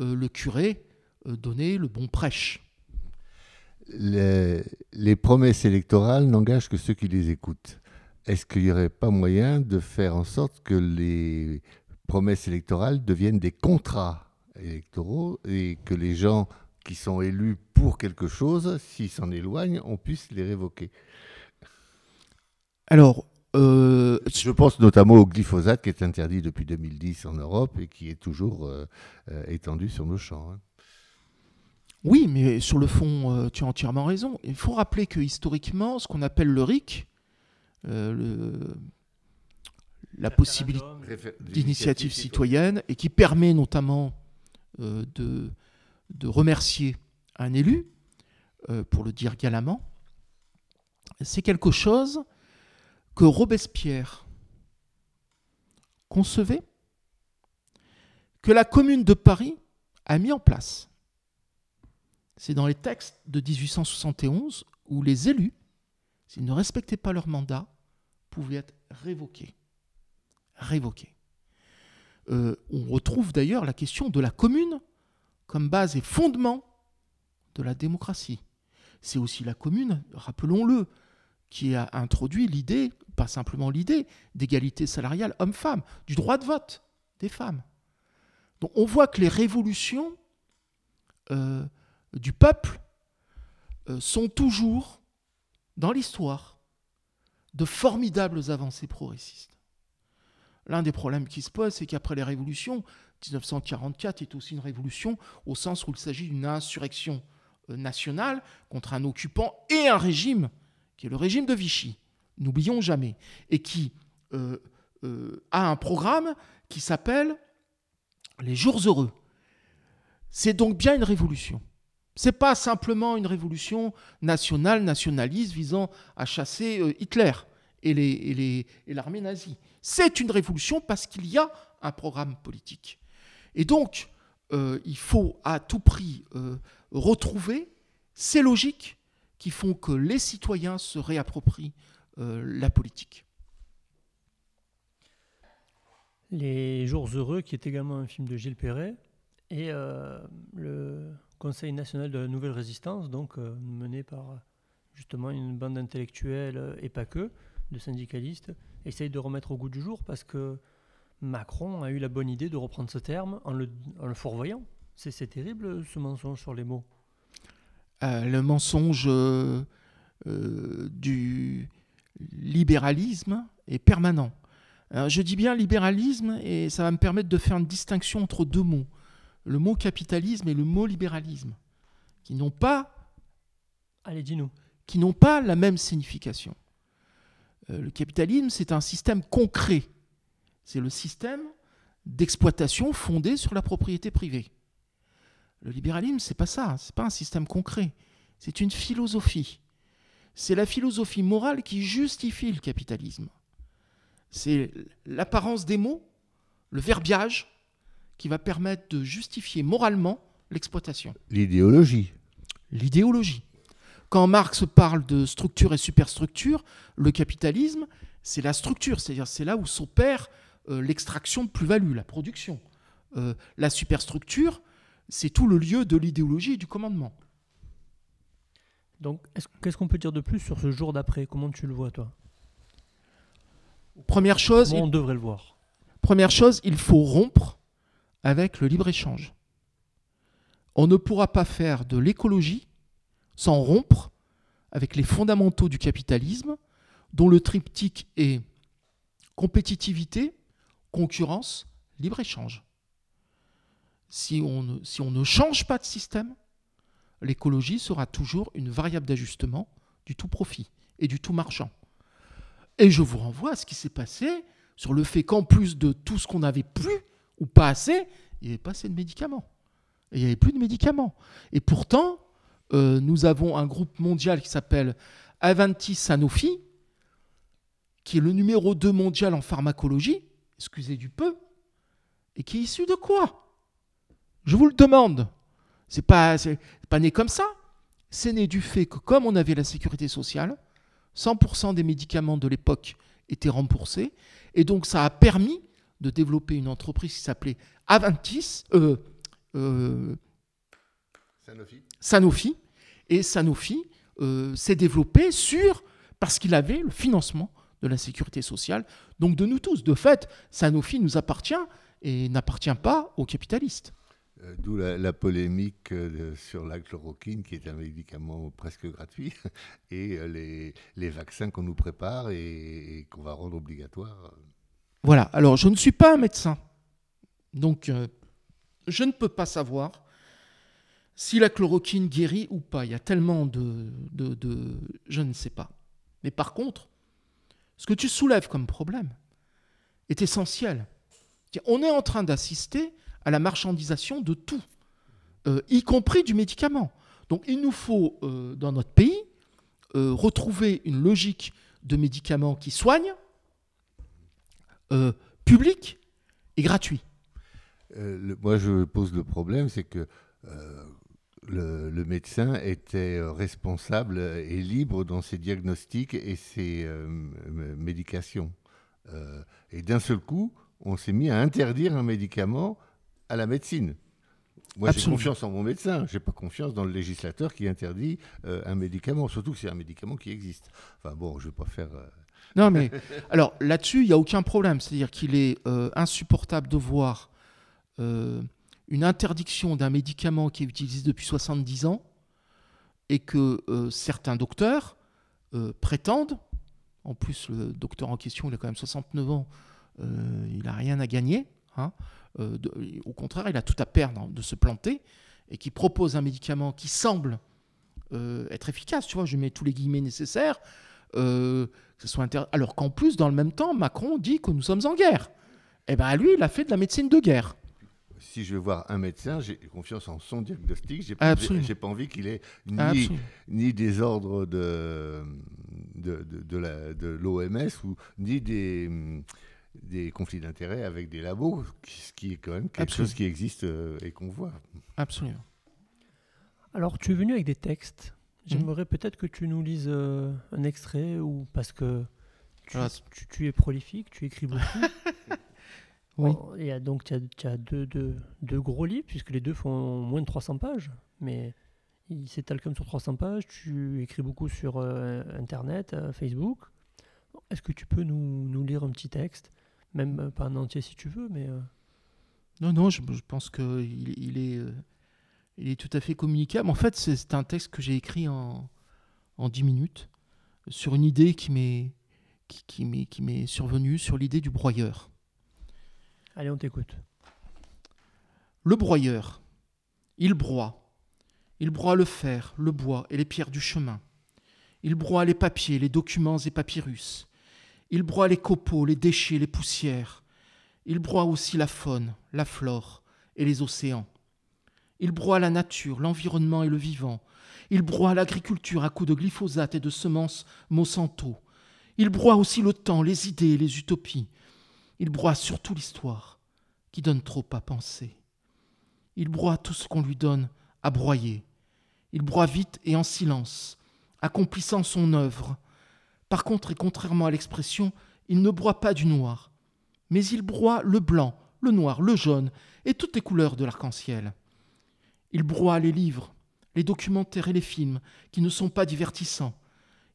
euh, le curé euh, donnait le bon prêche. les, les promesses électorales n'engagent que ceux qui les écoutent. Est-ce qu'il n'y aurait pas moyen de faire en sorte que les promesses électorales deviennent des contrats électoraux et que les gens qui sont élus pour quelque chose, s'ils s'en éloignent, on puisse les révoquer? Alors, euh, Je pense notamment au glyphosate qui est interdit depuis 2010 en Europe et qui est toujours euh, euh, étendu sur nos champs. hein. Oui, mais sur le fond, tu as entièrement raison. Il faut rappeler que historiquement, ce qu'on appelle le RIC, le- la possibilité d'initiative citoyenne, et qui permet notamment euh, de, de remercier un élu, euh, pour le dire galamment, c'est quelque chose que Robespierre concevait, que la commune de Paris a mis en place. C'est dans les textes de 1871 où les élus, s'ils ne respectaient pas leur mandat, pouvaient être révoqués. Révoqués. Euh, on retrouve d'ailleurs la question de la commune comme base et fondement de la démocratie. C'est aussi la commune, rappelons-le, qui a introduit l'idée, pas simplement l'idée, d'égalité salariale homme-femme, du droit de vote des femmes. Donc on voit que les révolutions euh, du peuple euh, sont toujours, dans l'histoire, de formidables avancées progressistes. L'un des problèmes qui se posent, c'est qu'après les révolutions, 1944 est aussi une révolution au sens où il s'agit d'une insurrection euh, nationale contre un occupant et un régime, qui est le régime de Vichy, n'oublions jamais, et qui euh, euh, a un programme qui s'appelle les jours heureux. C'est donc bien une révolution. C'est pas simplement une révolution nationale, nationaliste visant à chasser euh, Hitler et les- et les- et l'armée nazie. C'est une révolution parce qu'il y a un programme politique. Et donc, euh, il faut à tout prix euh, retrouver ces logiques qui font que les citoyens se réapproprient la politique. Les Jours heureux, qui est également un film de Gilles Perret, et le Conseil national de la nouvelle résistance, donc mené par justement une bande d'intellectuels et pas que, de syndicalistes, essaye de remettre au goût du jour parce que Macron a eu la bonne idée de reprendre ce terme en le, en le fourvoyant. C'est terrible ce mensonge sur les mots. Euh, le mensonge euh, euh, du libéralisme est permanent. je dis bien libéralisme et ça va me permettre de faire une distinction entre deux mots. Le mot capitalisme et le mot libéralisme, qui n'ont pas... Allez, dis-nous. Qui n'ont pas la même signification. le capitalisme, c'est un système concret c'est le système d'exploitation fondé sur la propriété privée. Le libéralisme, c'est pas ça, c'est pas un système concret, c'est une philosophie. C'est la philosophie morale qui justifie le capitalisme. C'est l'apparence des mots, le verbiage qui va permettre de justifier moralement l'exploitation. L'idéologie. L'idéologie. Quand Marx parle de structure et superstructure, le capitalisme, c'est la structure, c'est-à-dire c'est là où s'opère euh, l'extraction de plus-value, la production. Euh, la superstructure, c'est tout le lieu de l'idéologie et du commandement. Donc, qu'est-ce qu'on peut dire de plus sur ce jour d'après? Comment tu le vois, toi? Première chose. on devrait le voir? Première chose, il faut rompre avec le libre-échange. On ne pourra pas faire de l'écologie sans rompre avec les fondamentaux du capitalisme, dont le triptyque est compétitivité, concurrence, libre-échange. Si on, ne, change pas de système, l'écologie sera toujours une variable d'ajustement du tout profit et du tout marchand. Et je vous renvoie à ce qui s'est passé sur le fait qu'en plus de tout ce qu'on n'avait plus ou pas assez, il n'y avait pas assez de médicaments. Et il n'y avait plus de médicaments. Et pourtant, euh, nous avons un groupe mondial qui s'appelle Avanti Sanofi, qui est le numéro 2 mondial en pharmacologie, excusez du peu, et qui est issu de quoi? Je vous le demande. C'est pas, pas né comme ça. C'est né du fait que comme on avait la sécurité sociale, 100% des médicaments de l'époque étaient remboursés, et donc ça a permis de développer une entreprise qui s'appelait Aventis, euh, euh, Sanofi. Sanofi. Et Sanofi euh, s'est développé sur, parce qu'il avait le financement de la sécurité sociale, donc de nous tous. De fait, Sanofi nous appartient et n'appartient pas aux capitalistes. D'où la, polémique sur la chloroquine, qui est un médicament presque gratuit, et les, les vaccins qu'on nous prépare et, qu'on va rendre obligatoires. Voilà, alors je ne suis pas un médecin, donc je ne peux pas savoir si la chloroquine guérit ou pas. Il y a tellement de. Je ne sais pas. Mais par contre, ce que tu soulèves comme problème est essentiel. On est en train d'assister à la marchandisation de tout, euh, y compris du médicament. Donc il nous faut, euh, dans notre pays, euh, retrouver une logique de médicaments qui soignent, public et gratuit. moi, je pose le problème, c'est que le, médecin était euh, responsable et libre dans ses diagnostics et ses euh, médications. Euh, et d'un seul coup, on s'est mis à interdire un médicament à la médecine. Moi, j'ai confiance en mon médecin. Je n'ai pas confiance dans le législateur qui interdit un médicament, surtout que c'est un médicament qui existe. Enfin bon, je vais pas faire. Non, mais alors là-dessus, il n'y a aucun problème. C'est-à-dire qu'il est, insupportable de voir une interdiction d'un médicament qui est utilisé depuis 70 ans et que euh, certains docteurs euh, prétendent, en plus le docteur en question il a quand même 69 ans, euh, il n'a rien à gagner, hein, au contraire il a tout à perdre de se planter, et qui propose un médicament qui semble être efficace, tu vois, je mets tous les guillemets nécessaires, que ce soit alors qu'en plus dans le même temps Macron dit que nous sommes en guerre. Et eh bien lui il a fait de la médecine de guerre si je veux voir un médecin, j'ai confiance en son diagnostic. J'ai pas, pas envie qu'il ait ni, ni, des ordres de, de, de, l'OMS ou ni des, des conflits d'intérêts avec des labos, ce qui est quand même quelque chose qui existe euh, et qu'on voit. Absolument. Alors, tu es venu avec des textes. J'aimerais peut-être que tu nous lises euh, un extrait ou parce que tu, Ah, tu- tu es prolifique, tu écris beaucoup. Oui. Oh, et, donc tu as, deux, deux- deux gros livres puisque les deux font moins de 300 pages, mais il s'étale comme sur 300 pages. Tu écris beaucoup sur euh, Internet, euh, Facebook. Est-ce que tu peux nous, nous lire un petit texte, même pas en entier si tu veux, mais Non, non, je, je pense qu'il il est, euh, il est tout à fait communicable. En fait, c'est un texte que j'ai écrit en, en 10 minutes sur une idée qui m'est qui, qui m'est survenue sur l'idée du broyeur. allez, on t'écoute. Le broyeur, il broie. Il broie le fer, le bois et les pierres du chemin. Il broie les papiers, les documents et papyrus. Il broie les copeaux, les déchets, les poussières. Il broie aussi la faune, la flore et les océans. Il broie la nature, l'environnement et le vivant. Il broie l'agriculture à coups de glyphosate et de semences Monsanto. Il broie aussi le temps, les idées les utopies. Il broie surtout l'histoire, qui donne trop à penser. Il broie tout ce qu'on lui donne à broyer. Il broie vite et en silence, accomplissant son œuvre. Par contre, et contrairement à l'expression, il ne broie pas du noir, mais il broie le blanc, le noir, le jaune et toutes les couleurs de l'arc-en-ciel. Il broie les livres, les documentaires et les films qui ne sont pas divertissants.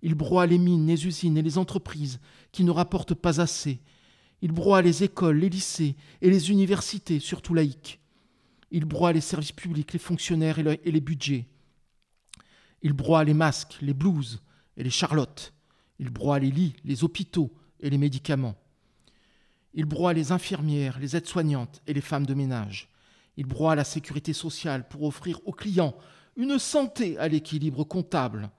Il broie les mines, les usines et les entreprises qui ne rapportent pas assez. Il broie les écoles, les lycées et les universités, surtout laïques. Il broie les services publics, les fonctionnaires et, le- et les budgets. Il broie les masques, les blouses et les charlottes. Il broie les lits, les hôpitaux et les médicaments. Il broie les infirmières, les aides-soignantes et les femmes de ménage. Il broie la sécurité sociale pour offrir aux clients une santé à l'équilibre comptable.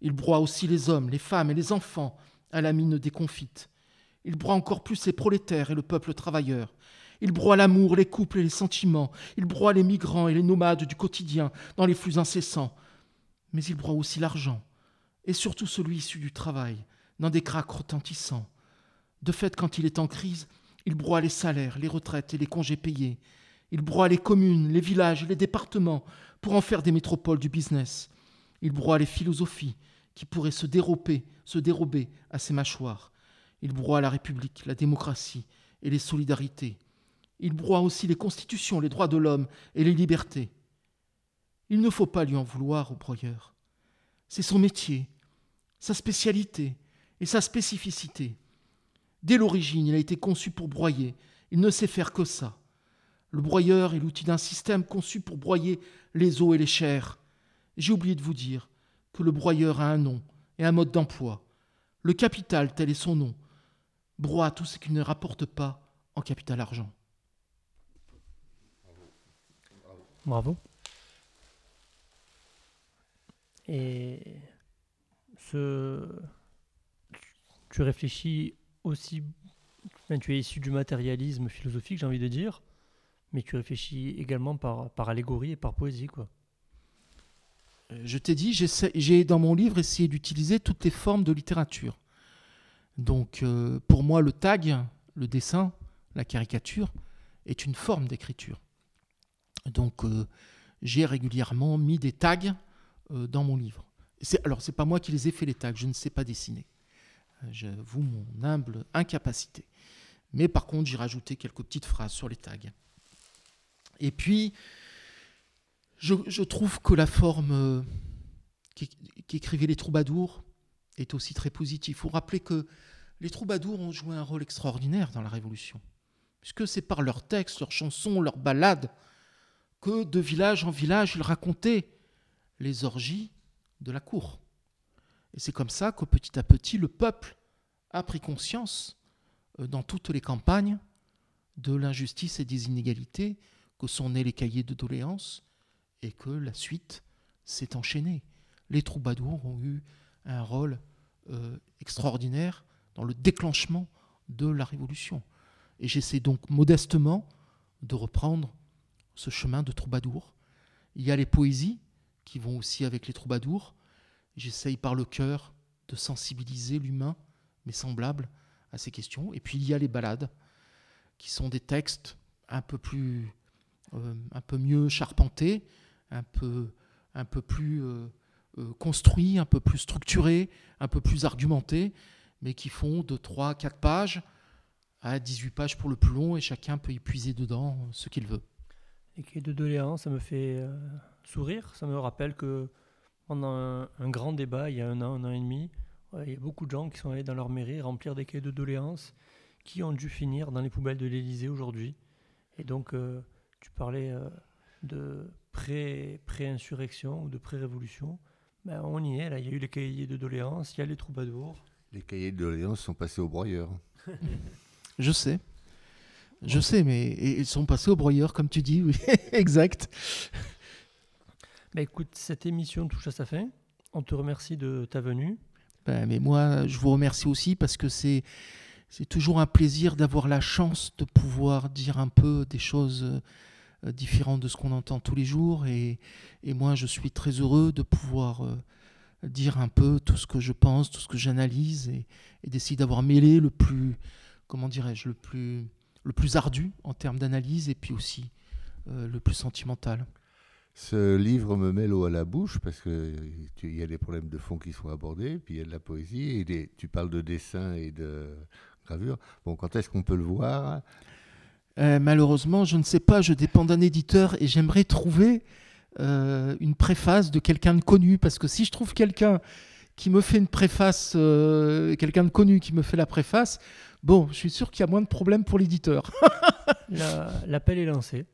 Il broie aussi les hommes, les femmes et les enfants à la mine déconfite. Il broie encore plus les prolétaires et le peuple travailleur. Il broie l'amour, les couples et les sentiments. Il broie les migrants et les nomades du quotidien dans les flux incessants. Mais il broie aussi l'argent, et surtout celui issu du travail, dans des craques retentissants. De fait, quand il est en crise, il broie les salaires, les retraites et les congés payés. Il broie les communes, les villages les départements pour en faire des métropoles du business. Il broie les philosophies qui pourraient se dérober, se dérober à ses mâchoires. Il broie la République, la démocratie et les solidarités. Il broie aussi les constitutions, les droits de l'homme et les libertés. Il ne faut pas lui en vouloir au broyeur. C'est son métier, sa spécialité et sa spécificité. Dès l'origine, il a été conçu pour broyer. Il ne sait faire que ça. Le broyeur est l'outil d'un système conçu pour broyer les os et les chairs. J'ai oublié de vous dire que le broyeur a un nom et un mode d'emploi. Le capital, tel est son nom, broie tout ce qu'il ne rapporte pas en capital argent. Bravo. Et ce, tu réfléchis aussi, tu es issu du matérialisme philosophique, j'ai envie de dire, mais tu réfléchis également par, par allégorie et par poésie, quoi. Je t'ai dit, j'ai dans mon livre essayé d'utiliser toutes les formes de littérature. Donc euh, pour moi, le tag, le dessin, la caricature, est une forme d'écriture. Donc euh, j'ai régulièrement mis des tags euh, dans mon livre. Alors c'est pas moi qui les ai fait les tags, je ne sais pas dessiner. J'avoue mon humble incapacité. Mais par contre, j'ai rajouté quelques petites phrases sur les tags. Et puis, je, trouve que la forme euh, qu'é- qu'écrivaient les troubadours est aussi très positive. Il faut rappeler que les troubadours ont joué un rôle extraordinaire dans la Révolution, puisque c'est par leurs textes, leurs chansons, leurs ballades, que de village en village, ils racontaient les orgies de la cour. Et c'est comme ça que petit à petit, le peuple a pris conscience, euh, dans toutes les campagnes, de l'injustice et des inégalités que sont nés les cahiers de doléances et que la suite s'est enchaînée. Les troubadours ont eu un rôle euh, extraordinaire dans le déclenchement de la Révolution. Et j'essaie donc modestement de reprendre ce chemin de troubadour. Il y a les poésies qui vont aussi avec les troubadours. J'essaye par le cœur de sensibiliser l'humain, mes semblables, à ces questions. Et puis il y a les ballades, qui sont des textes un peu plus, un peu mieux charpentés, un peu, un peu plus euh, euh, construits, un peu plus structurés, un peu plus argumentés, mais qui font de 3, 4 pages à 18 pages pour le plus long et chacun peut y puiser dedans ce qu'il veut. Et qui de doléances, ça me fait euh, sourire. Ça me rappelle que pendant un, grand débat, il y a un an, un an et demi, il y a beaucoup de gens qui sont allés dans leur mairie remplir des cahiers de doléances qui ont dû finir dans les poubelles de l'Élysée aujourd'hui. Et donc, euh, tu parlais euh, de pré-insurrection ou de pré-révolution. Ben, on y est, là. Il y a eu les cahiers de doléances, il y a les troubadours. Les cahiers de doléances sont passés au broyeur. Je sais. Je sais, mais ils sont passés au broyeur, comme tu dis, oui, exact. Ben, écoute, cette émission touche à sa fin. On te remercie de ta venue. Ben, mais moi, je vous remercie aussi parce que c'est c'est toujours un plaisir d'avoir la chance de pouvoir dire un peu des choses euh, différentes de ce qu'on entend tous les jours. Et, et, moi, je suis très heureux de pouvoir euh, dire un peu tout ce que je pense, tout ce que j'analyse et, et d'essayer d'avoir mêlé le plus, comment dirais-je, le plus, le plus ardu en termes d'analyse et puis aussi euh, le plus sentimental. Ce livre me met l'eau à la bouche parce qu'il y a des problèmes de fond qui sont abordés, puis il y a de la poésie, et tu parles de dessin et de gravure. Bon, quand est-ce qu'on peut le voir? Euh, Malheureusement, je ne sais pas, je dépends d'un éditeur et j'aimerais trouver euh, une préface de quelqu'un de connu, parce que si je trouve quelqu'un qui me fait une préface, euh, quelqu'un de connu qui me fait la préface, bon, je suis sûr qu'il y a moins de problèmes pour l'éditeur. L'appel est lancé.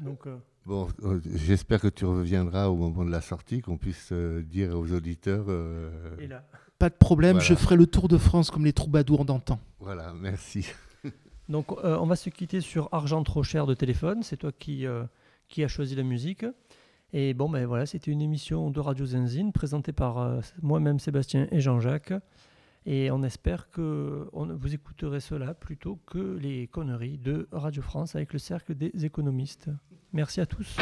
Donc. Euh, Bon, j'espère que tu reviendras au moment de la sortie, qu'on puisse dire aux auditeurs. Euh, Et là. Pas de problème, Voilà. je ferai le tour de France comme les troubadours d'antan. Voilà, merci. Donc, euh, on va se quitter sur Argent trop cher de téléphone. C'est toi qui, euh, qui as choisi la musique. Et bon, ben voilà, c'était une émission de Radio Zenzine présentée par euh, moi-même, Sébastien et Jean-Jacques. Et on espère que vous écouterez cela plutôt que les conneries de Radio France avec le cercle des économistes. Merci à tous.